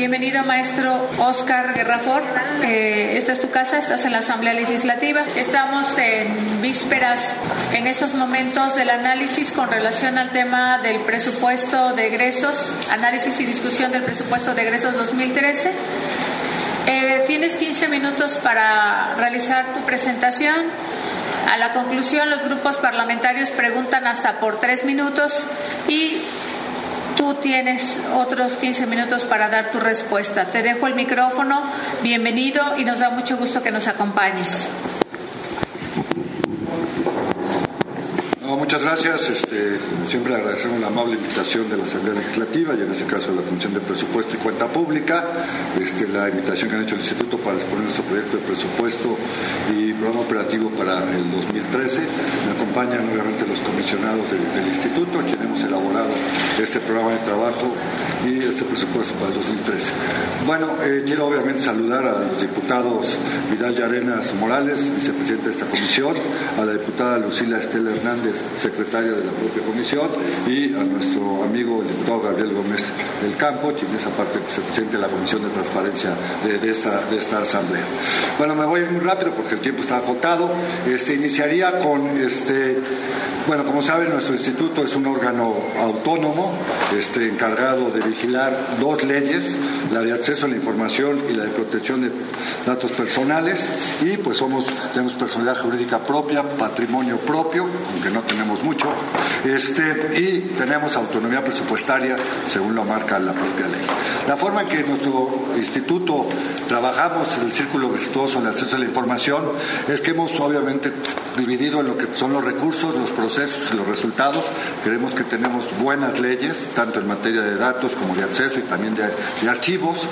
Bienvenido, maestro Oscar Guerrafor. Eh, esta es tu casa, estás en la Asamblea Legislativa. Estamos en vísperas, en estos momentos, del análisis con relación al tema del presupuesto de egresos, análisis y discusión del presupuesto de egresos 2013. Eh, tienes 15 minutos para realizar tu presentación. A la conclusión, los grupos parlamentarios preguntan hasta por tres minutos y Tú tienes otros 15 minutos para dar tu respuesta. Te dejo el micrófono. Bienvenido y nos da mucho gusto que nos acompañes. Muchas gracias. Este, siempre agradecemos la amable invitación de la Asamblea Legislativa y en este caso la Función de Presupuesto y Cuenta Pública, este, la invitación que han hecho el Instituto para exponer nuestro proyecto de presupuesto y programa operativo para el 2013. Me acompañan obviamente los comisionados del Instituto, quienes hemos elaborado este programa de trabajo y este presupuesto para el 2013. Bueno, eh, quiero obviamente saludar a los diputados Vidal y Arenas Morales, vicepresidente de esta comisión, a la diputada Lucila Estela Hernández, secretaria de la propia comisión, y a nuestro amigo el diputado Gabriel Gómez del Campo, quien es aparte vicepresidente de la Comisión de Transparencia de, esta, de esta asamblea. Bueno, me voy muy rápido porque el tiempo está agotado. Este, iniciaría con, este, bueno, como saben, nuestro instituto es un órgano autónomo, este, encargado de vigilar dos leyes, la de acceso a la información y la de protección de datos personales, y pues somos, tenemos personalidad jurídica propia, patrimonio propio, aunque no tenemos mucho, este, y tenemos autonomía presupuestaria según lo marca la propia ley. La forma en que nuestro instituto trabajamos en el círculo virtuoso de acceso a la información es que hemos obviamente dividido en lo que son los recursos, los procesos y los resultados. Creemos que tenemos buenas leyes, tanto en materia de datos como de acceso y también de, archivos.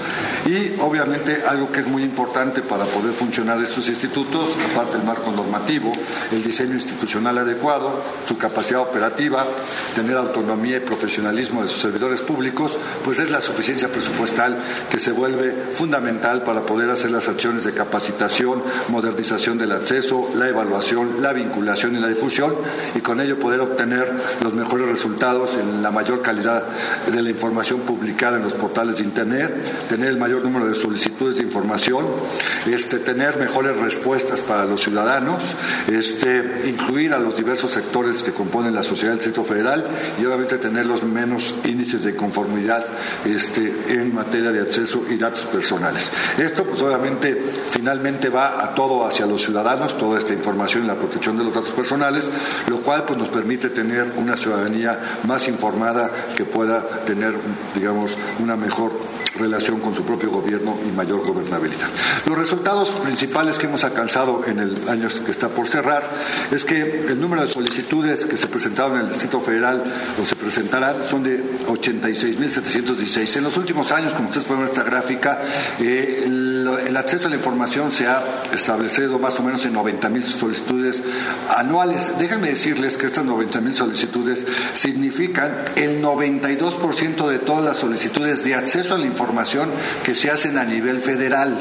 Y obviamente algo que es muy importante para poder funcionar estos institutos, aparte del marco normativo, el diseño institucional adecuado, su capacidad operativa, tener autonomía y profesionalismo de sus servidores públicos, pues es la suficiencia presupuestal que se vuelve fundamental para poder hacer las acciones de capacitación, modernización del acceso, la evaluación, la vinculación y la difusión y con ello poder obtener los mejores resultados en la mayor calidad de la información publicada en los portales de Internet, tener el mayor número de solicitudes de información, este, tener mejores respuestas para los ciudadanos, este, incluir a los diversos sectores que componen la sociedad del Centro Federal y obviamente tener los menos índices de conformidad este, en materia de acceso y datos personales. Esto pues obviamente finalmente va a todo hacia los ciudadanos, toda esta información y la protección de los datos personales, lo cual pues nos permite tener una ciudadanía más informada que pueda tener, digamos, una mejor relación con su propio gobierno y mayor gobernabilidad. Los resultados principales que hemos alcanzado en el año que está por cerrar es que el número de solicitudes que se presentaron en el Distrito Federal o se presentarán son de 86.716. En los últimos años, como ustedes pueden ver esta gráfica, eh, el, acceso a la información se ha establecido más o menos en 90.000 solicitudes anuales. Déjenme decirles que estas 90.000 solicitudes significan el 92% de todas las solicitudes de acceso a la información que se hacen a nivel federal,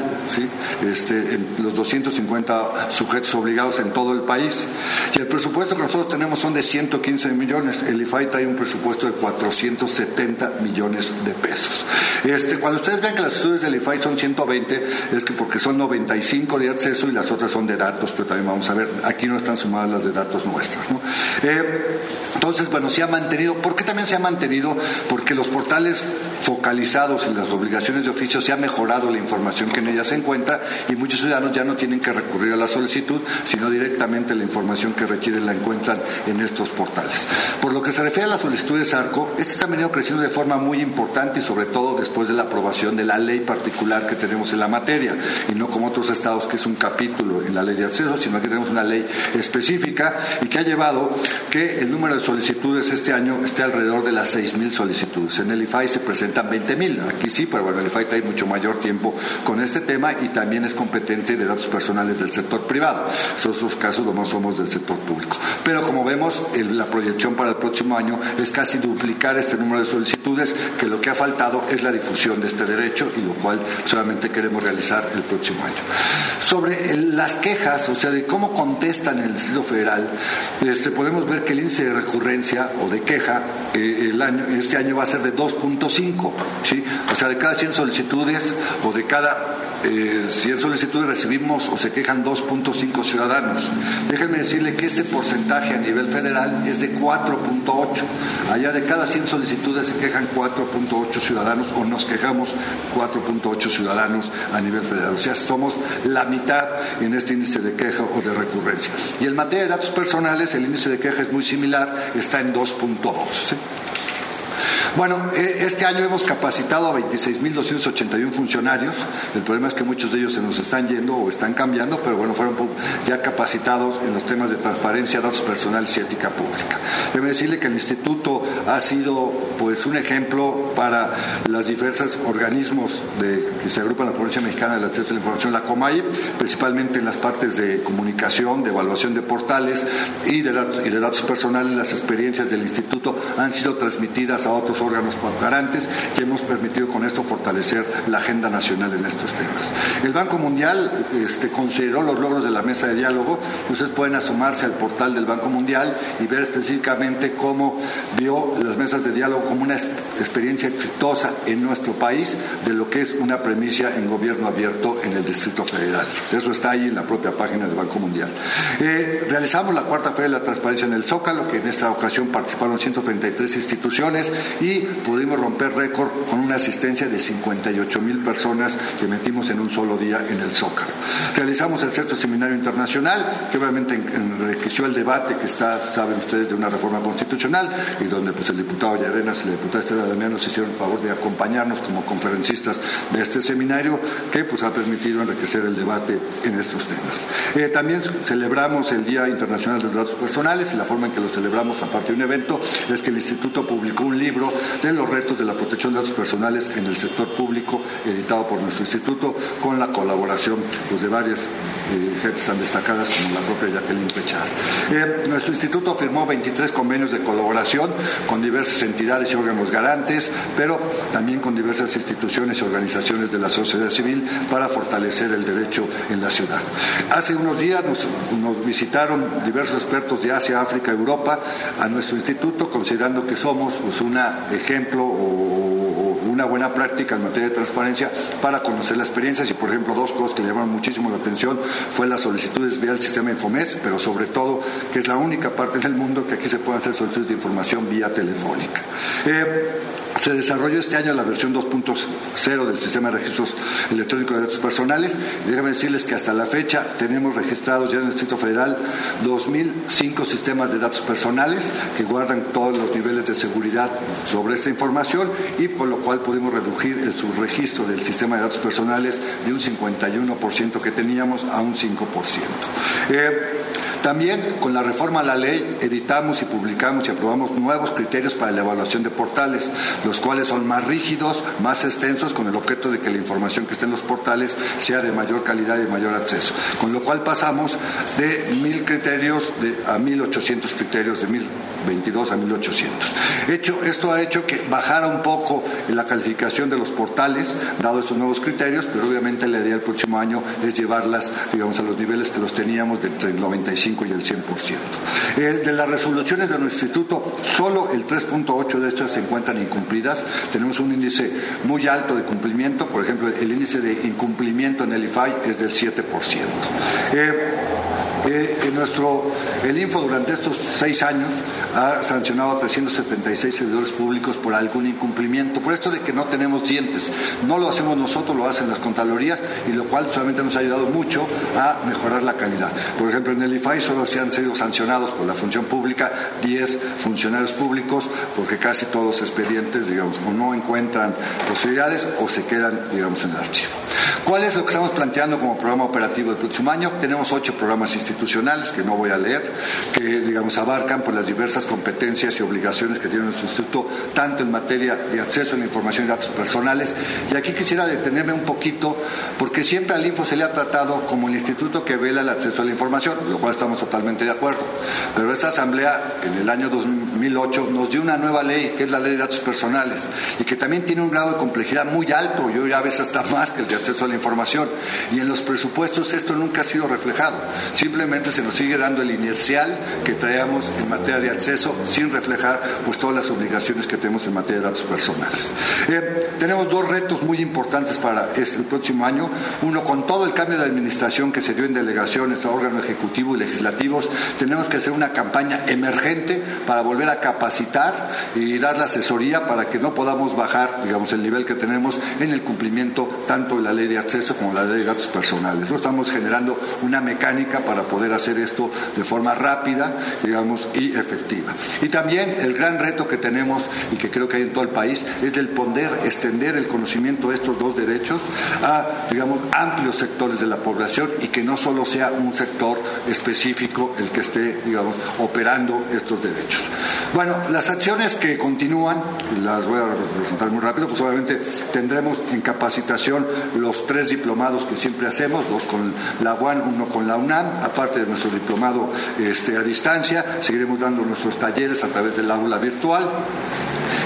este, los 250 sujetos obligados en todo el país. Y el presupuesto que nosotros tenemos son de 115 millones. El IFAI trae un presupuesto de 470 millones de pesos. Este, cuando ustedes ven que las estudios del IFAI son 120, es que porque son 95 de acceso y las otras son de datos, pero también vamos a ver, aquí no están sumadas las de datos nuestras. ¿no? Eh, entonces, bueno, se ha mantenido. ¿Por qué también se ha mantenido? Porque los portales focalizados en las obligaciones de oficio se ha mejorado la información que en ellas se encuentra y muchos ciudadanos ya no tienen que recurrir a la solicitud, sino directamente la información que requieren la encuentran en estos portales. Por lo que se refiere a las solicitudes ARCO, estas han venido creciendo de forma muy importante y sobre todo después de la aprobación de la ley particular que tenemos en la materia, y no como otros estados que es un capítulo en la ley de acceso, sino que tenemos una ley específica y que ha llevado que el número de solicitudes este año esté alrededor de las 6.000 solicitudes. En el IFAI se presentan 20.000, aquí sí, pero bueno, el IFAI hay mucho mayor tiempo con este tema y también es competente de datos personales del sector privado. Esos casos más somos del sector público. Pero como vemos, la proyección para el próximo año es casi duplicar este número de solicitudes, que lo que ha faltado es la difusión de este derecho y lo cual solamente queremos realizar el próximo año. Sobre las quejas, o sea, de cómo contestan el Distrito Federal, este, podemos ver que el índice de recurrencia o de queja eh, el año, este año va a ser de 2.5, ¿sí? O sea, de cada 100 solicitudes o de cada eh, 100 solicitudes recibimos o se quejan 2.5 ciudadanos. Déjenme decirle que este porcentaje a nivel federal es de 4.8. Allá de cada 100 solicitudes se quejan 4.8 ciudadanos o nos quejamos 4.8 ciudadanos a nivel federal. O sea, somos la mitad en este índice de queja o de recurrencias. Y en materia de datos personales, el índice de queja es muy similar, está en 2.2. Bueno, e, este año hemos capacitado a 26.281 funcionarios. El problema es que muchos de ellos se nos están yendo o están cambiando, pero bueno, fueron ya capacitados en los temas de transparencia, datos personales y ética pública. Debo decirle que el instituto ha sido pues un ejemplo para los diversos organismos que se agrupan en la Provincia Mexicana del Acceso a la Información, la COMAI, principalmente en las partes de comunicación, de evaluación de portales y de datos, y de datos personales. Las experiencias del instituto han sido transmitidas a otros órganos garantes que hemos permitido con esto fortalecer la agenda nacional en estos temas. El Banco Mundial este, consideró los logros de la mesa de diálogo. Ustedes pueden asomarse al portal del Banco Mundial y ver específicamente cómo vio las mesas de diálogo como una experiencia exitosa en nuestro país de lo que es una premisa en gobierno abierto en el Distrito Federal. Eso está ahí en la propia página del Banco Mundial. Eh, realizamos la cuarta Feria de la Transparencia en el Zócalo, que en esta ocasión participaron 133 instituciones y pudimos romper récord con una asistencia de 58 mil personas que metimos en un solo día en el Zócalo. Realizamos el sexto seminario internacional, que obviamente enriqueció el debate que está, saben ustedes, de una reforma constitucional y donde pues el diputado Y la diputada Estela Damián nos hicieron el favor de acompañarnos como conferencistas de este seminario que pues ha permitido enriquecer el debate en estos temas. Eh, también celebramos el Día Internacional de los Datos Personales y la forma en que lo celebramos aparte de un evento es que el Instituto publicó un libro de los retos de la protección de datos personales en el sector público, editado por nuestro instituto, con la colaboración pues, de varias eh, tan destacadas como la propia Jacqueline Pechar. Eh, nuestro instituto firmó 23 convenios de colaboración con diversas entidades y órganos garantes, pero también con diversas instituciones y organizaciones de la sociedad civil para fortalecer el derecho en la ciudad. Hace unos días nos, visitaron diversos expertos de Asia, África, Europa a nuestro instituto, considerando que somos pues, una ejemplo o, una buena práctica en materia de transparencia para conocer las experiencias y, por ejemplo, dos cosas que llamaron muchísimo la atención fue las solicitudes vía el sistema Infomes, pero sobre todo que es la única parte del mundo que aquí se pueden hacer solicitudes de información vía telefónica. Eh, se desarrolló este año la versión 2.0 del sistema de registros electrónicos de datos personales. Déjame decirles que hasta la fecha tenemos registrados ya en el Distrito Federal 2.005 sistemas de datos personales que guardan todos los niveles de seguridad sobre esta información y con lo cual pudimos reducir el subregistro del sistema de datos personales de un 51% que teníamos a un 5%. Eh, también con la reforma a la ley editamos y publicamos y aprobamos nuevos criterios para la evaluación de portales los cuales son más rígidos, más extensos, con el objeto de que la información que esté en los portales sea de mayor calidad y de mayor acceso. Con lo cual pasamos de mil criterios a mil ochocientos criterios, de mil 22 a 1800. Hecho, esto ha hecho que bajara un poco la calificación de los portales, dado estos nuevos criterios, pero obviamente la idea del próximo año es llevarlas, digamos, a los niveles que los teníamos de entre el 95 y el 100%. de las resoluciones de nuestro instituto, solo el 3.8 de estas se encuentran incumplidas. Tenemos un índice muy alto de cumplimiento, por ejemplo, el índice de incumplimiento en el IFAI es del 7%. Eh, en nuestro, el Info durante estos seis años ha sancionado a 376 servidores públicos por algún incumplimiento, por esto de que no tenemos dientes. No lo hacemos nosotros, lo hacen las contralorías y lo cual solamente nos ha ayudado mucho a mejorar la calidad. Por ejemplo, en el IFAI solo se han sido sancionados por la función pública 10 funcionarios públicos porque casi todos los expedientes, digamos, o no encuentran posibilidades o se quedan, digamos, en el archivo. ¿Cuál es lo que estamos planteando como programa operativo del próximo año? Tenemos ocho programas institucionales constitucionales, que no voy a leer, que digamos abarcan por las diversas competencias y obligaciones que tiene nuestro instituto, tanto en materia de acceso a la información y datos personales. Y aquí quisiera detenerme un poquito, porque siempre al Info se le ha tratado como el instituto que vela el acceso a la información, lo cual estamos totalmente de acuerdo. Pero esta Asamblea, en el año 2008, nos dio una nueva ley, que es la ley de datos personales, y que también tiene un grado de complejidad muy alto, yo ya a veces hasta más que el de acceso a la información. Y en los presupuestos esto nunca ha sido reflejado. Simplemente se nos sigue dando el inercial que traíamos en materia de acceso sin reflejar pues todas las obligaciones que tenemos en materia de datos personales. Eh, tenemos dos retos muy importantes para este, el próximo año. Uno, con todo el cambio de administración que se dio en delegaciones a órganos ejecutivos y legislativos, tenemos que hacer una campaña emergente para volver a capacitar y dar la asesoría para que no podamos bajar, digamos, el nivel que tenemos en el cumplimiento tanto de la ley de acceso como la ley de datos personales. No estamos generando una mecánica para poder hacer esto de forma rápida, digamos, y efectiva. Y también el gran reto que tenemos y que creo que hay en todo el país es del poder extender el conocimiento de estos dos derechos a, digamos, amplios sectores de la población y que no solo sea un sector específico el que esté, digamos, operando estos derechos. Bueno, las acciones que continúan, las voy a presentar muy rápido, pues obviamente tendremos en capacitación los tres diplomados que siempre hacemos, dos con la UAN, uno con la UNAM, aparte de nuestro diplomado este, a distancia, seguiremos dando nuestros talleres a través del aula virtual.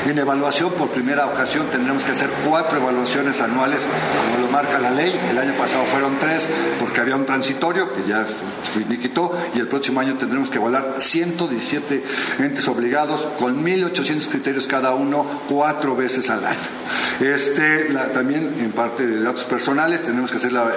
En evaluación, por primera ocasión, tendremos que hacer cuatro evaluaciones anuales, como lo marca la ley. El año pasado fueron tres, porque había un transitorio que ya finiquitó, y el próximo año tendremos que evaluar 117 entes obligados con 1.800 criterios cada uno, cuatro veces al año. Este, también en parte de datos personales tenemos que hacer la,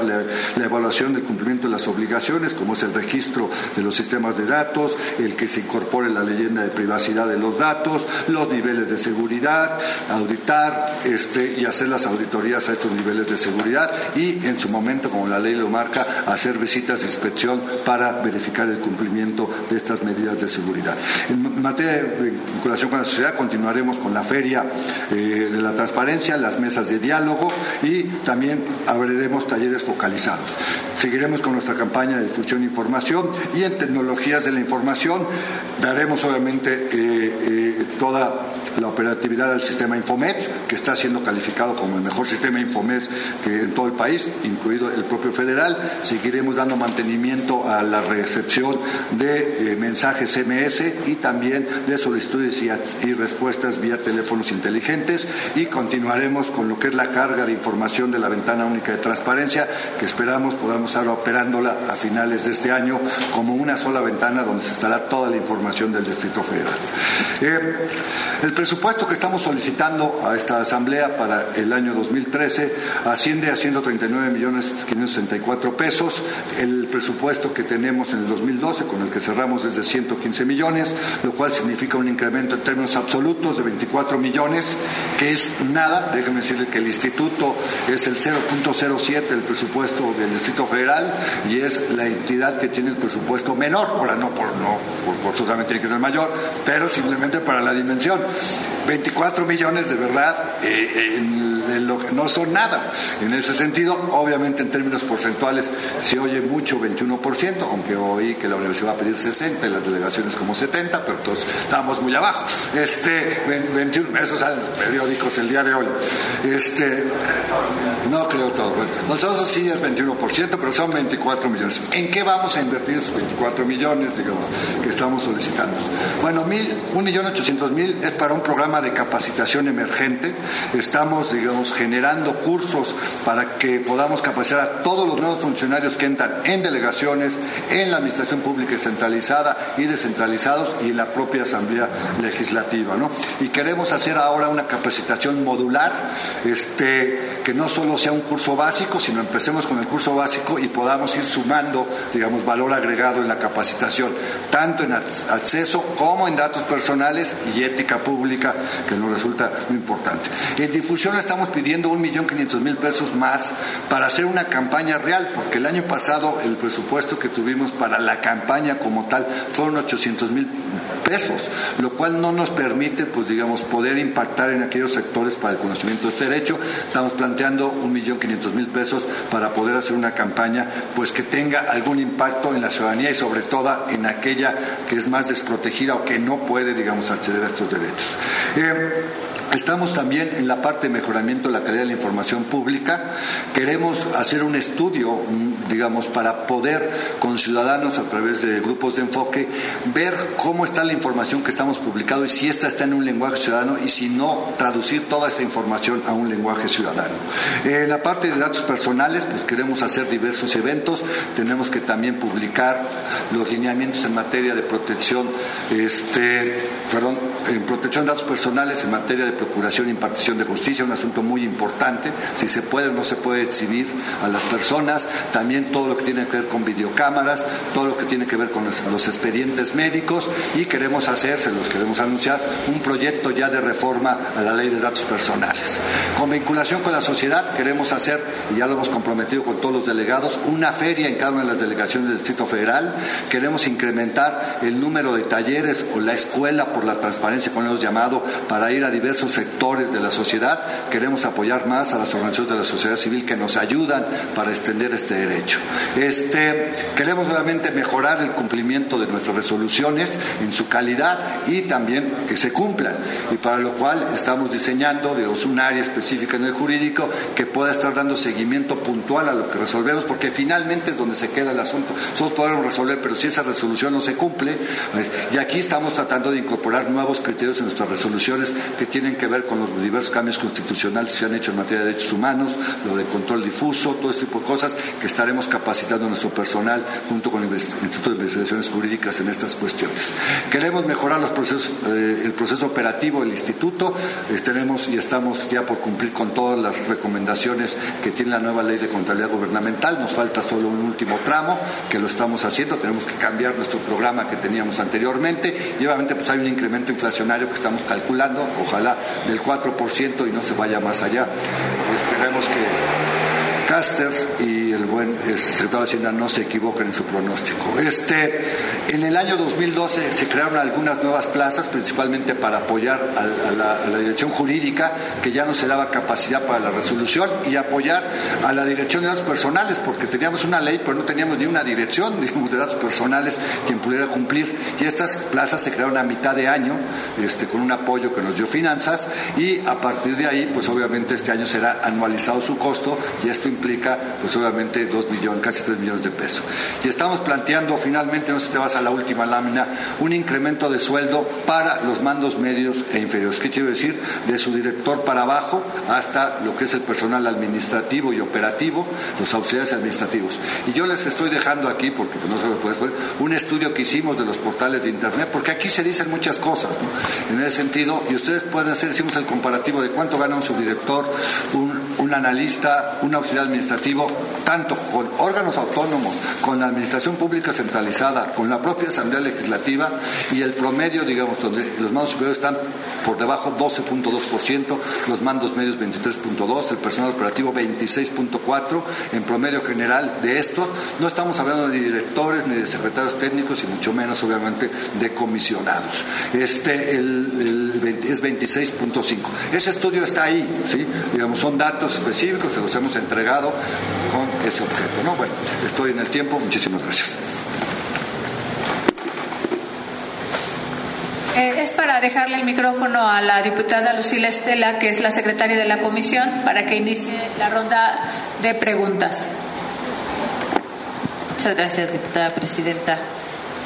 evaluación del cumplimiento de las obligaciones, como es el registro de los sistemas de datos, el que se incorpore la leyenda de privacidad de los datos, los niveles de seguridad, auditar este, y hacer las auditorías a estos niveles de seguridad y en su momento, como la ley lo marca, hacer visitas de inspección para verificar el cumplimiento de estas medidas de seguridad. En materia de vinculación con la sociedad, continuaremos con la feria eh, de la transparencia, las mesas de diálogo y también abriremos talleres focalizados. Seguiremos con nuestra campaña de distribución de información y en tecnologías de la información daremos obviamente eh, eh, toda la operatividad del sistema Infomet, que está siendo calificado como el mejor sistema Infomet en todo el país, incluido el propio federal. Seguiremos dando mantenimiento a la recepción de eh, mensajes MS y también de solicitudes y, y respuestas vía teléfonos inteligentes y continuaremos con lo que es la carga de información de la ventana única de transparencia, que esperamos podamos estar operándola a finales de este año como una sola ventana donde se estará toda la información del Distrito Federal. Eh, el presupuesto que estamos solicitando a esta Asamblea para el año 2013 asciende a 139 millones 564 pesos. El presupuesto que tenemos en el 2012, con el que cerramos, es de 115 millones, lo cual significa un incremento en términos absolutos de 24 millones, que es nada. Déjenme decirle que el instituto es el 0.07 del presupuesto del Distrito Federal y es la entidad que tiene el presupuesto menor. Ahora no por no por forzosamente tiene que ser mayor, pero simplemente para la dimensión. 24 millones de verdad eh, lo, no son nada. En ese sentido, obviamente en términos porcentuales se oye mucho 21%, aunque oí que la universidad va a pedir 60 y las delegaciones como 70, pero todos estamos muy abajo. Este, 21, esos salen periódicos el día de hoy. Este, no creo todo. nosotros sí es 21%, pero son 24 millones. ¿En qué vamos a invertir esos 24 millones, digamos, que estamos solicitando? Bueno, mil, un millón ochocientos mil es para un programa de capacitación emergente. Estamos, digamos, generando cursos para que podamos capacitar a todos los nuevos funcionarios que entran en delegaciones, en la administración pública centralizada y descentralizados y en la propia Asamblea Legislativa, ¿no? Y queremos hacer ahora una capacitación modular, este, que no solo sea un curso básico, sino empecemos con el curso básico y podamos ir sumando, digamos, valor agregado en la capacitación, tanto en acceso como en datos personales y ética pública, que nos resulta muy importante. En difusión estamos pidiendo un millón quinientos mil pesos más para hacer una campaña real, porque el año pasado el presupuesto que tuvimos para la campaña como tal fueron 800 mil pesos, lo cual no nos permite, pues digamos, poder impactar en aquellos sectores para el conocimiento de este derecho. Estamos planteando un millón quinientos mil pesos para poder hacer una campaña, pues que tenga algún impacto en la ciudadanía y sobre todo en aquella que es más desprotegida o que no puede, digamos, acceder a estos derechos. Eh, Estamos también en la parte de mejoramiento de la calidad de la información pública. Queremos hacer un estudio, mm, digamos, para poder con ciudadanos a través de grupos de enfoque ver cómo está la información que estamos publicando y si esta está en un lenguaje ciudadano y si no, traducir toda esta información a un lenguaje ciudadano. En la parte de datos personales, pues queremos hacer diversos eventos. Tenemos que también publicar los lineamientos en materia de protección, este, perdón, en protección de datos personales en materia de procuración e impartición de justicia, un asunto muy importante, si se puede o no se puede exhibir a las personas, también todo lo que tiene que ver con videocámaras, todo lo que tiene que ver con los, expedientes médicos y queremos hacer, se los queremos anunciar, un proyecto ya de reforma a la ley de datos personales. Con vinculación con la sociedad queremos hacer, y ya lo hemos comprometido con todos los delegados, una feria en cada una de las delegaciones del Distrito Federal, queremos incrementar el número de talleres o la escuela por la transparencia, como hemos llamado, para ir a diversos sectores de la sociedad. Queremos apoyar más a las organizaciones de la sociedad civil que nos ayudan para extender este derecho. Este, queremos nuevamente mejorar el cumplimiento de nuestras resoluciones en su calidad y también que se cumplan. Y para lo cual estamos diseñando digamos, un área específica en el jurídico que pueda estar dando seguimiento puntual a lo que resolvemos, porque finalmente es donde se queda el asunto. Nosotros podemos resolver, pero si esa resolución no se cumple, pues, y aquí estamos tratando de incorporar nuevos criterios en nuestras resoluciones que tienen que ver con los diversos cambios constitucionales que se han hecho en materia de derechos humanos, lo de control difuso, todo este tipo de cosas que estaremos capacitando a nuestro personal junto con el Instituto de Investigaciones Jurídicas en estas cuestiones. Queremos mejorar los procesos, eh, el proceso operativo del instituto. Eh, tenemos y estamos ya por cumplir con todas las recomendaciones que tiene la nueva ley de contabilidad gubernamental. Nos falta solo un último tramo que lo estamos haciendo. Tenemos que cambiar nuestro programa que teníamos anteriormente y obviamente pues hay un incremento inflacionario que estamos calculando. Ojalá del 4% y no se vaya más allá. Esperemos que Casters y el buen secretario de Hacienda no se equivoquen en su pronóstico. Este, en el año 2012 se crearon algunas nuevas plazas, principalmente para apoyar a, la, dirección jurídica, que ya no se daba capacidad para la resolución, y apoyar a la dirección de datos personales, porque teníamos una ley, pero no teníamos ni una dirección digamos, de datos personales quien pudiera cumplir. Y estas plazas se crearon a mitad de año, este, con un apoyo que nos dio finanzas, y a partir de ahí, pues obviamente este año será anualizado su costo, y esto implica, pues obviamente, dos millones, casi tres millones de pesos. Y estamos planteando finalmente, no sé si te vas a la última lámina, un incremento de sueldo para los mandos medios e inferiores. ¿Qué quiero decir? De su director para abajo hasta lo que es el personal administrativo y operativo, los auxiliares administrativos. Y yo les estoy dejando aquí, porque no se lo puedes ver, un estudio que hicimos de los portales de Internet, porque aquí se dicen muchas cosas, ¿no? En ese sentido, y ustedes pueden hacer, hicimos el comparativo de cuánto gana un subdirector, un, un analista, un auxiliar administrativo, tanto con órganos autónomos, con la administración pública centralizada, con la propia Asamblea Legislativa y el promedio, digamos, donde los mandos superiores están por debajo 12.2%, los mandos medios 23.2%, el personal operativo 26.4%, en promedio general de estos, no estamos hablando de directores ni de secretarios técnicos y mucho menos, obviamente, de comisionados. Este es 26.5%. Ese estudio está ahí. Digamos, son datos específicos, se los hemos entregado con ese objeto. ¿no? Bueno, estoy en el tiempo, muchísimas gracias. Eh, es para dejarle el micrófono a la diputada Lucila Estela, que es la secretaria de la comisión, para que inicie la ronda de preguntas. Muchas gracias, diputada presidenta.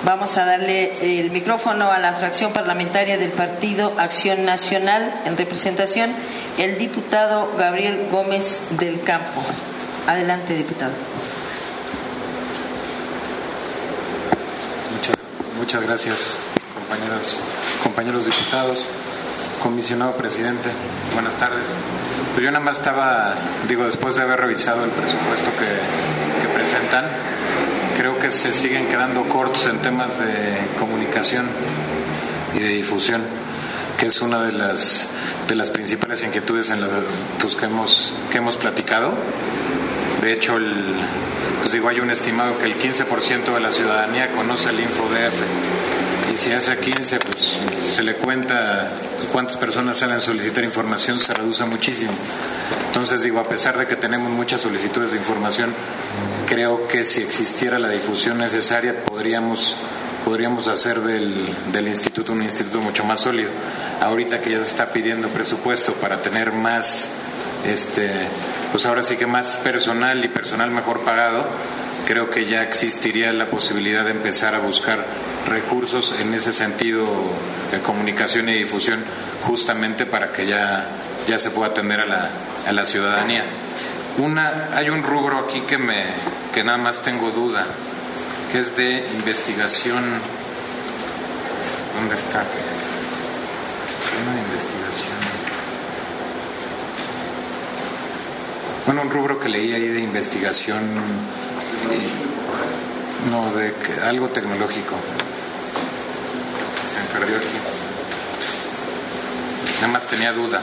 Vamos a darle el micrófono a la fracción parlamentaria del Partido Acción Nacional en representación el diputado Gabriel Gómez del Campo. Adelante, diputado. Muchas, gracias, compañeros, compañeros diputados, comisionado presidente. Buenas tardes. Pues yo nada más estaba, digo, después de haber revisado el presupuesto que presentan, creo que se siguen quedando cortos en temas de comunicación y de difusión, que es una de las, de las principales inquietudes en las pues, que, hemos, que hemos platicado. De hecho, pues digo, hay un estimado que el 15% de la ciudadanía conoce el InfoDF y si hace 15, pues se le cuenta cuántas personas salen a solicitar información, se reduce muchísimo. Entonces digo, a pesar de que tenemos muchas solicitudes de información, creo que si existiera la difusión necesaria podríamos podríamos hacer del, del, instituto un instituto mucho más sólido. Ahorita que ya se está pidiendo presupuesto para tener más, este, pues ahora sí que más personal y personal mejor pagado, creo que ya existiría la posibilidad de empezar a buscar recursos en ese sentido de comunicación y difusión justamente para que ya, ya se pueda atender a la, a la ciudadanía. Una, hay un rubro aquí que, me, que nada más tengo duda, que es de investigación. ¿Dónde está? Una investigación. Bueno, un rubro que leí ahí de investigación, no, de algo tecnológico. Se me perdió aquí. Nada más tenía duda.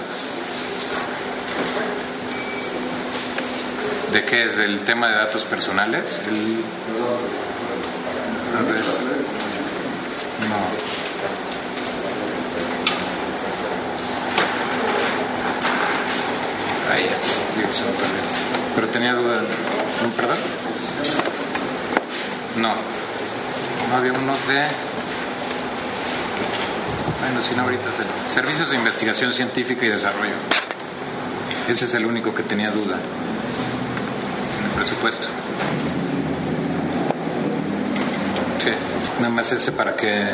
¿De qué es? ¿Del tema de datos personales? El... A ver. No. Ahí ya. Digo, se me perdió. Pero tenía duda. No. No había uno de. Bueno, si ahorita es el. Servicios de Investigación Científica y Desarrollo. Ese es el único que tenía duda en el presupuesto. Sí, nada más ese para qué.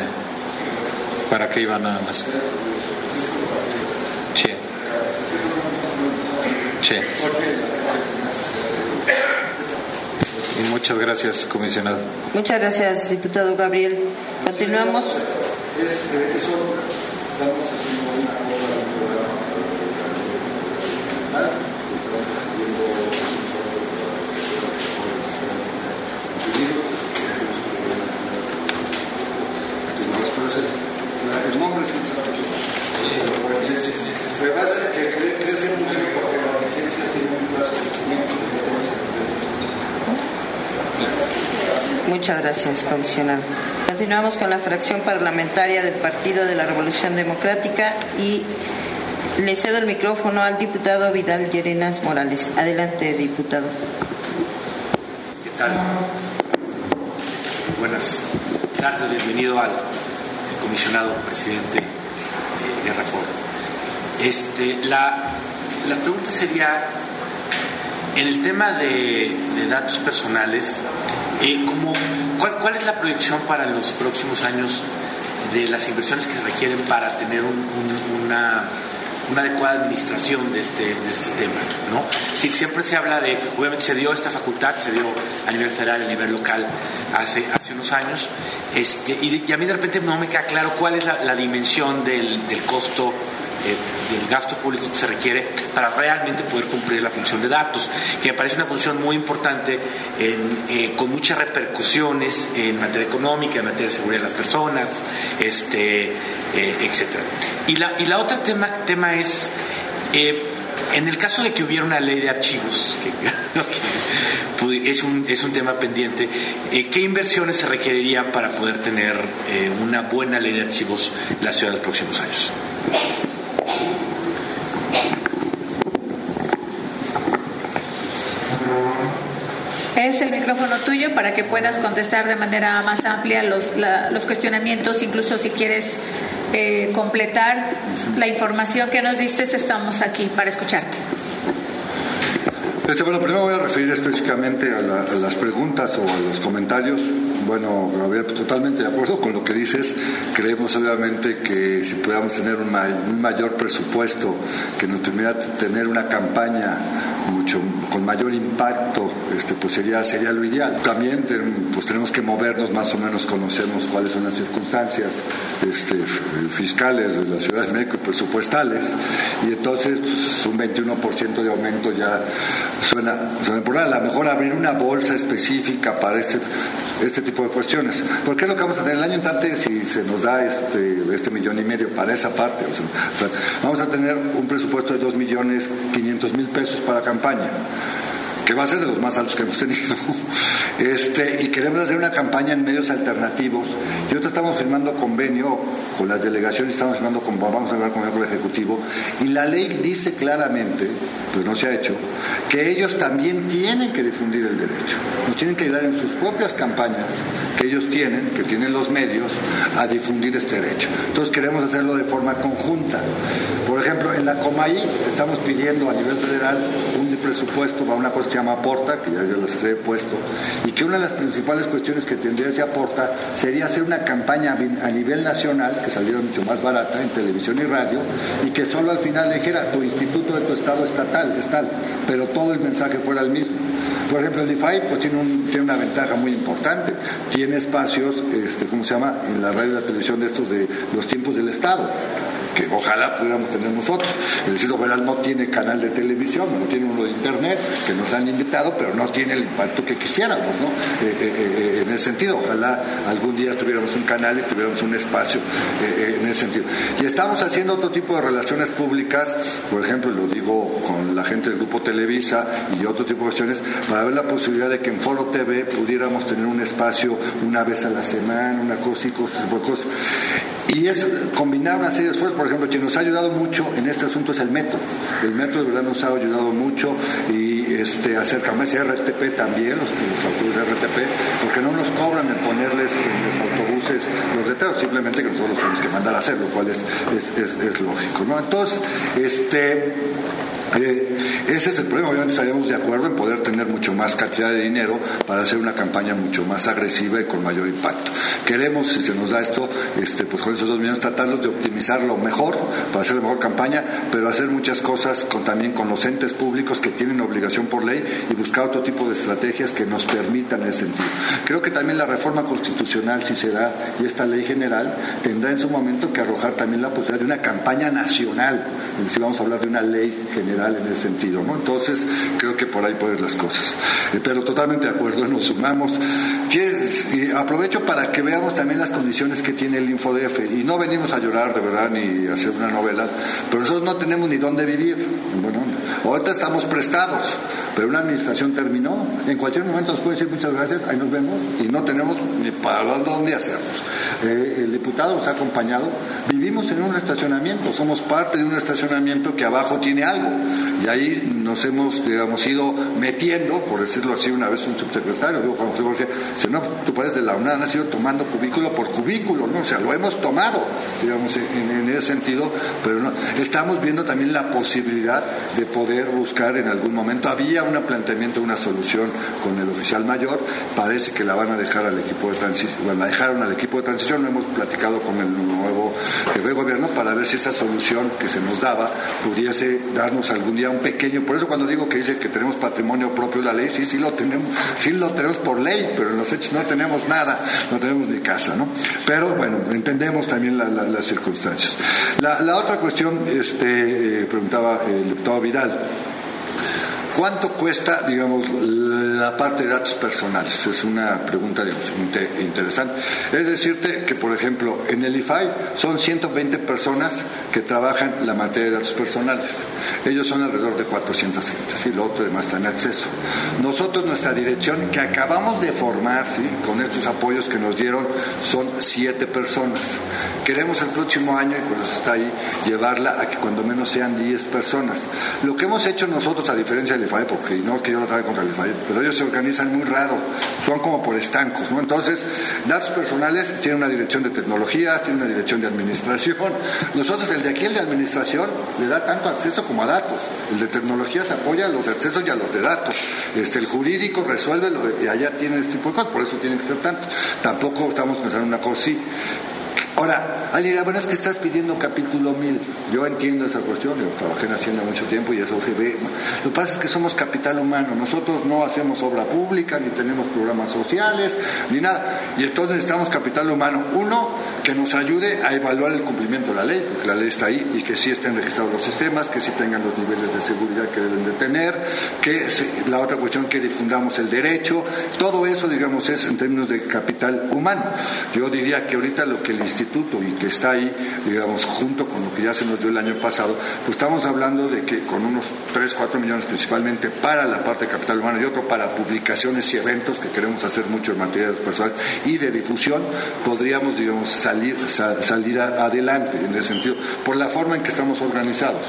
¿Para qué iba nada más? Sí. Sí. Y muchas gracias, comisionado. Muchas gracias, diputado Gabriel. Continuamos. El nombre sí está Lo que pasa es que crece mucho porque las licencias tienen un plazo de vencimiento y estamos en Muchas gracias, comisionado. Continuamos con la fracción parlamentaria del Partido de la Revolución Democrática y le cedo el micrófono al diputado Vidal Llerenas Morales. Adelante, diputado. ¿Qué tal? Buenas tardes, bienvenido al comisionado presidente de Reforma. Este, la, la pregunta sería, en el tema de, de datos personales, eh, ¿cómo, cuál, ¿cuál, es la proyección para los próximos años de las inversiones que se requieren para tener un, un, una, adecuada administración de este, este tema? Si siempre se habla de, obviamente se dio esta facultad, se dio a nivel federal, a nivel local, hace, unos años, este, y, y, a mí de repente no me queda claro cuál es la, dimensión del costo eh, del gasto público que se requiere para realmente poder cumplir la función de datos, que me parece una función muy importante eh, con muchas repercusiones en materia económica, en materia de seguridad de las personas, este, eh, etcétera. Y la, otra tema, tema es, en el caso de que hubiera una ley de archivos, que, es un, es un tema pendiente. Eh, ¿Qué inversiones se requerirían para poder tener eh, una buena ley de archivos en la ciudad en los próximos años? Es el micrófono tuyo para que puedas contestar de manera más amplia los, la, los cuestionamientos, incluso si quieres eh, completar la información que nos diste, estamos aquí para escucharte. Este, bueno, primero voy a referir específicamente a, la, a, las preguntas o a los comentarios. Bueno, Gabriel, pues, totalmente de acuerdo con lo que dices. Creemos obviamente que si pudiéramos tener un, may un mayor presupuesto que nos permita tener una campaña mucho con mayor impacto, este, pues sería, sería lo ideal. También pues tenemos que movernos, más o menos conocemos cuáles son las circunstancias este, fiscales de la Ciudad de México presupuestales, y entonces pues, un 21% de aumento ya suena, suena por A lo mejor abrir una bolsa específica para este, este tipo de cuestiones. Porque es lo que vamos a tener el año entrante si se nos da este, este millón y medio para esa parte. Vamos a tener un presupuesto de 2 millones 500 mil pesos para campaña. Que va a ser de los más altos que hemos tenido. Este, y queremos hacer una campaña en medios alternativos. Y ahorita estamos firmando convenio con las delegaciones, estamos firmando con, vamos a hablar con el Ejecutivo, y la ley dice claramente, pero no se ha hecho, que ellos también tienen que difundir el derecho. Nos tienen que ayudar en sus propias campañas que ellos tienen, que tienen los medios, a difundir este derecho. Entonces queremos hacerlo de forma conjunta. Por ejemplo, en la Comaí estamos pidiendo a nivel federal presupuesto para una cosa que se llama aporta, que ya yo les he puesto, y que una de las principales cuestiones que tendría ese aporta sería hacer una campaña a nivel nacional, que saliera mucho más barata en televisión y radio, y que solo al final dijera, tu instituto de tu estado estatal es tal, pero todo el mensaje fuera el mismo. Por ejemplo, el IFAI pues, tiene, un, tiene una ventaja muy importante. Tiene espacios, este, ¿cómo se llama?, en la radio y la televisión de estos de los tiempos del Estado que ojalá pudiéramos tener nosotros. El Distrito Federal no tiene canal de televisión, no tiene uno de internet, que nos han invitado, pero no tiene el impacto que quisiéramos, ¿no? Eh, eh, eh, en ese sentido, ojalá algún día tuviéramos un canal y tuviéramos un espacio en ese sentido. Y estamos haciendo otro tipo de relaciones públicas, por ejemplo, lo digo con la gente del Grupo Televisa y otro tipo de cuestiones, para ver la posibilidad de que en Foro TV pudiéramos tener un espacio una vez a la semana, una cosa y cosas, cosas. Y es combinar una serie de esfuerzos. Por ejemplo, quien nos ha ayudado mucho en este asunto es el metro. El metro de verdad nos ha ayudado mucho y este, acercamiento RTP también, los, autobuses RTP, porque no nos cobran el ponerles en los autobuses los letreros, simplemente que nosotros los tenemos que mandar a hacer, lo cual es, es, es lógico. ¿no? Entonces, este eh, ese es el problema, obviamente estaríamos de acuerdo en poder tener mucho más cantidad de dinero para hacer una campaña mucho más agresiva y con mayor impacto. Queremos, si se nos da esto, este, pues con esos dos millones tratarlos de optimizarlo mejor para hacer la mejor campaña, pero hacer muchas cosas con, también con los entes públicos que tienen obligación por ley y buscar otro tipo de estrategias que nos permitan ese sentido. Creo que también la reforma constitucional, si se da, y esta ley general, tendrá en su momento que arrojar también la posibilidad de una campaña nacional, si vamos a hablar de una ley general en ese sentido, ¿no? Entonces, creo que por ahí pueden las cosas. Eh, pero totalmente de acuerdo, nos sumamos. Aprovecho para que veamos también las condiciones que tiene el InfoDF. Y no venimos a llorar, de verdad, ni a hacer una novela, pero nosotros no tenemos ni dónde vivir. Bueno, ahorita estamos prestados, pero una administración terminó. En cualquier momento nos puede decir muchas gracias, ahí nos vemos, y no tenemos ni para dónde hacernos. Eh, el diputado nos ha acompañado. Vivimos en un estacionamiento, somos parte de un estacionamiento que abajo tiene algo. Y ahí nos hemos, digamos, ido metiendo, por decirlo así, una vez un subsecretario, digo, Juan José García, si no, tú pareces de la UNAM, has ido tomando cubículo por cubículo, ¿no? O sea, lo hemos tomado, digamos, en, ese sentido, pero no, estamos viendo también la posibilidad de poder buscar en algún momento, había un planteamiento, una solución con el oficial mayor, parece que la van a dejar al equipo de transición, bueno, la dejaron al equipo de transición, no hemos platicado con el nuevo jefe de gobierno para ver si esa solución que se nos daba pudiese darnos algún día un pequeño, por eso cuando digo que dice que tenemos patrimonio propio de la ley, sí, sí lo tenemos, sí lo tenemos por ley, pero en los hechos no tenemos nada, no tenemos ni casa, ¿no? Pero bueno, entendemos también las circunstancias. La, otra cuestión, este, eh, preguntaba el diputado Vidal, ¿Cuánto cuesta, digamos, la parte de datos personales? Es una pregunta interesante. Es decirte que, por ejemplo, en el IFAI son 120 personas que trabajan la materia de datos personales. Ellos son alrededor de 460, ¿sí? Lo otro demás está en acceso. Nosotros, nuestra dirección, que acabamos de formar, ¿sí? Con estos apoyos que nos dieron, son siete personas. Queremos el próximo año, y por eso está ahí, llevarla a que cuando menos sean 10 personas. Lo que hemos hecho nosotros, a diferencia del IFAE, porque no lo traiga contra el IFAE, pero ellos se organizan muy raro, son como por estancos, ¿no? Entonces, datos personales tienen una dirección de tecnologías, tienen una dirección de administración. Nosotros, el de aquí, el de administración, le da tanto acceso como a datos. El de tecnologías apoya a los accesos y a los de datos. Este, el jurídico resuelve lo de, allá tiene este tipo de cosas, por eso tiene que ser tanto. Tampoco estamos pensando en una cosa así. Ahora, alguien dirá, bueno, es que estás pidiendo capítulo mil. Yo entiendo esa cuestión, yo trabajé en Hacienda mucho tiempo y eso se ve. Lo que pasa es que somos capital humano, nosotros no hacemos obra pública, ni tenemos programas sociales, ni nada. Y entonces necesitamos capital humano. Uno, que nos ayude a evaluar el cumplimiento de la ley, porque la ley está ahí y que sí estén registrados los sistemas, que sí tengan los niveles de seguridad que deben de tener, que la otra cuestión, que difundamos el derecho. Todo eso, digamos, es en términos de capital humano. Yo diría que ahorita lo que el Instituto instituto y que está ahí, digamos, junto con lo que ya se nos dio el año pasado, pues estamos hablando de que con unos 3, 4 millones principalmente para la parte de capital humano y otro para publicaciones y eventos que queremos hacer mucho en materia de personales y de difusión, podríamos, digamos, salir, salir adelante en ese sentido, por la forma en que estamos organizados.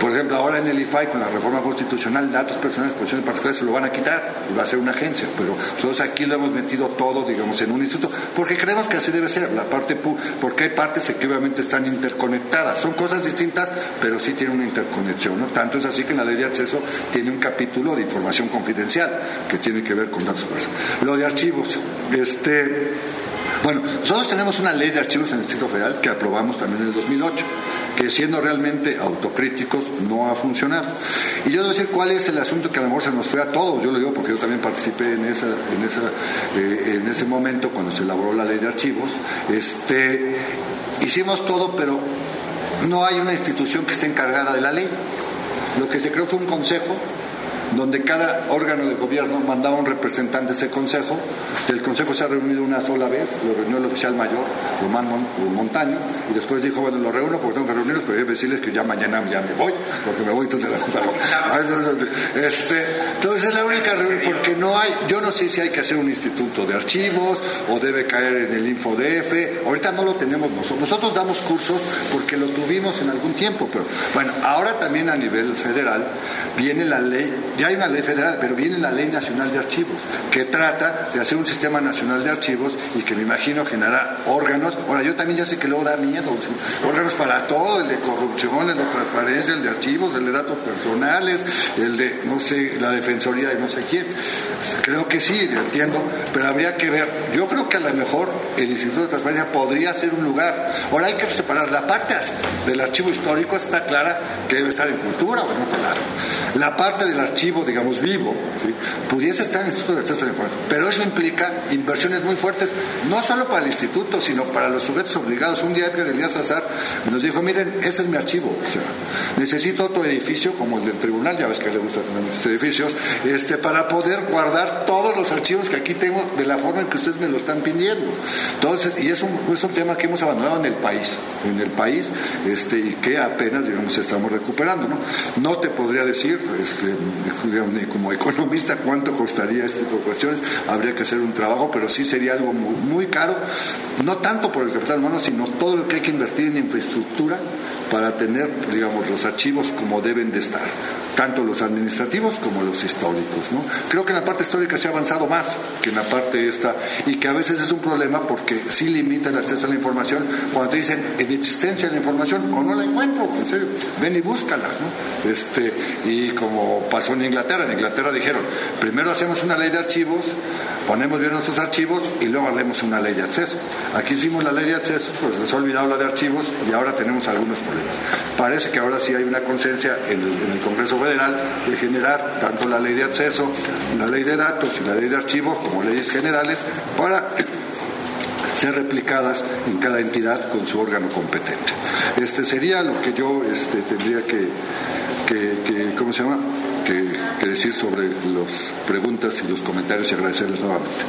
Por ejemplo, ahora en el IFAI, con la reforma constitucional, datos personales, posiciones particulares se lo van a quitar y va a ser una agencia, pero nosotros aquí lo hemos metido todo, digamos, en un instituto, porque creemos que así debe ser, la parte, porque hay partes que obviamente están interconectadas, son cosas distintas, pero sí tienen una interconexión, ¿no? Tanto es así que en la ley de acceso tiene un capítulo de información confidencial que tiene que ver con datos personales. Lo de archivos, este bueno, nosotros tenemos una ley de archivos en el Distrito Federal que aprobamos también en el 2008, que siendo realmente autocríticos no ha funcionado. Y yo debo decir cuál es el asunto que a lo mejor se nos fue a todos, yo lo digo porque yo también participé en, esa, en, esa, eh, en ese momento cuando se elaboró la ley de archivos. Este, hicimos todo, pero no hay una institución que esté encargada de la ley. Lo que se creó fue un consejo donde cada órgano de gobierno mandaba un representante de ese consejo. El consejo se ha reunido una sola vez, lo reunió el oficial mayor, Román Montaño, y después dijo, bueno, lo reúno porque tengo que reunirlos, pero voy a decirles que ya mañana ya me voy, porque me voy tú te este, Entonces es la única reunión, porque no hay, yo no sé si hay que hacer un instituto de archivos o debe caer en el InfoDF, ahorita no lo tenemos nosotros, nosotros damos cursos porque lo tuvimos en algún tiempo, pero bueno, ahora también a nivel federal viene la ley ya hay una ley federal, pero viene la Ley Nacional de Archivos, que trata de hacer un sistema nacional de archivos y que me imagino generará órganos. Ahora, yo también ya sé que luego da miedo, órganos para todo, el de corrupción, el de transparencia, el de archivos, el de datos personales, el de, no sé, la defensoría de no sé quién. Creo que sí, entiendo, pero habría que ver. Yo creo que a lo mejor el Instituto de Transparencia podría ser un lugar. Ahora hay que separar la parte del archivo histórico, está clara que debe estar en cultura o en otro lado. La parte del archivo digamos, vivo, pudiese estar en el Instituto de Acceso a la Información. Pero eso implica inversiones muy fuertes, no solo para el Instituto, sino para los sujetos obligados. Un día Edgar Elías Azar nos dijo, miren, ese es mi archivo. Necesito otro edificio como el del tribunal, ya ves que le gusta tener muchos edificios, este, para poder guardar todos los archivos que aquí tengo de la forma en que ustedes me lo están pidiendo. Entonces, y es un, es un tema que hemos abandonado en el país, en el país, este, y que apenas, digamos, estamos recuperando. No, no te podría decir, este, como economista cuánto costaría este tipo de cuestiones, habría que hacer un trabajo, pero sí sería algo muy, caro, no tanto por el capital humano, sino todo lo que hay que invertir en infraestructura para tener, digamos, los archivos como deben de estar, tanto los administrativos como los históricos. ¿no? Creo que en la parte histórica se ha avanzado más que en la parte esta, y que a veces es un problema porque sí limita el acceso a la información cuando te dicen en existencia de la información o no la encuentro, en serio, ven y búscala. ¿no? Este, y como pasó en Inglaterra, en Inglaterra dijeron, primero hacemos una ley de archivos, ponemos bien nuestros archivos y luego haremos una ley de acceso. Aquí hicimos la ley de acceso, pues nos ha olvidado la de archivos y ahora tenemos algunos problemas. Parece que ahora sí hay una conciencia en, el Congreso Federal de generar tanto la ley de acceso, la ley de datos y la ley de archivos como leyes generales para ser replicadas en cada entidad con su órgano competente. Este sería lo que yo este, tendría que, que, ¿cómo se llama? Que, que decir sobre las preguntas y los comentarios y agradecerles nuevamente.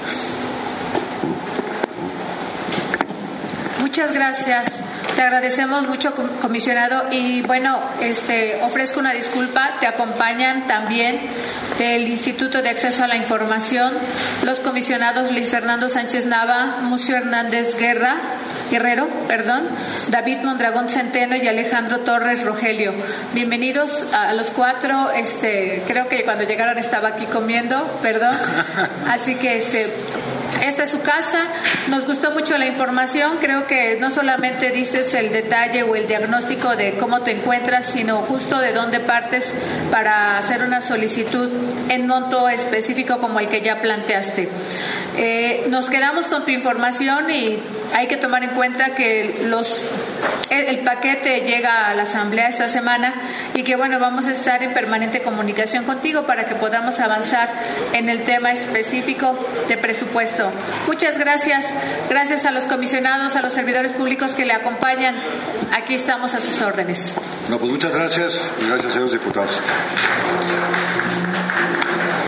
Muchas gracias. Te agradecemos mucho, comisionado. Y bueno, este, ofrezco una disculpa. Te acompañan también del Instituto de Acceso a la Información los comisionados Luis Fernando Sánchez Nava, Mucio Hernández Guerra, Guerrero, perdón, David Mondragón Centeno y Alejandro Torres Rogelio. Bienvenidos a los cuatro. Este, creo que cuando llegaron estaba aquí comiendo, perdón. Así que este, esta es su casa. Nos gustó mucho la información. Creo que no solamente dices el detalle o el diagnóstico de cómo te encuentras, sino justo de dónde partes para hacer una solicitud en monto específico como el que ya planteaste. Eh, nos quedamos con tu información y hay que tomar en cuenta que los el, paquete llega a la asamblea esta semana y que bueno vamos a estar en permanente comunicación contigo para que podamos avanzar en el tema específico de presupuesto. Muchas gracias, gracias a los comisionados, a los servidores públicos que le acompañan. Aquí estamos a sus órdenes. No, pues muchas gracias gracias a los diputados.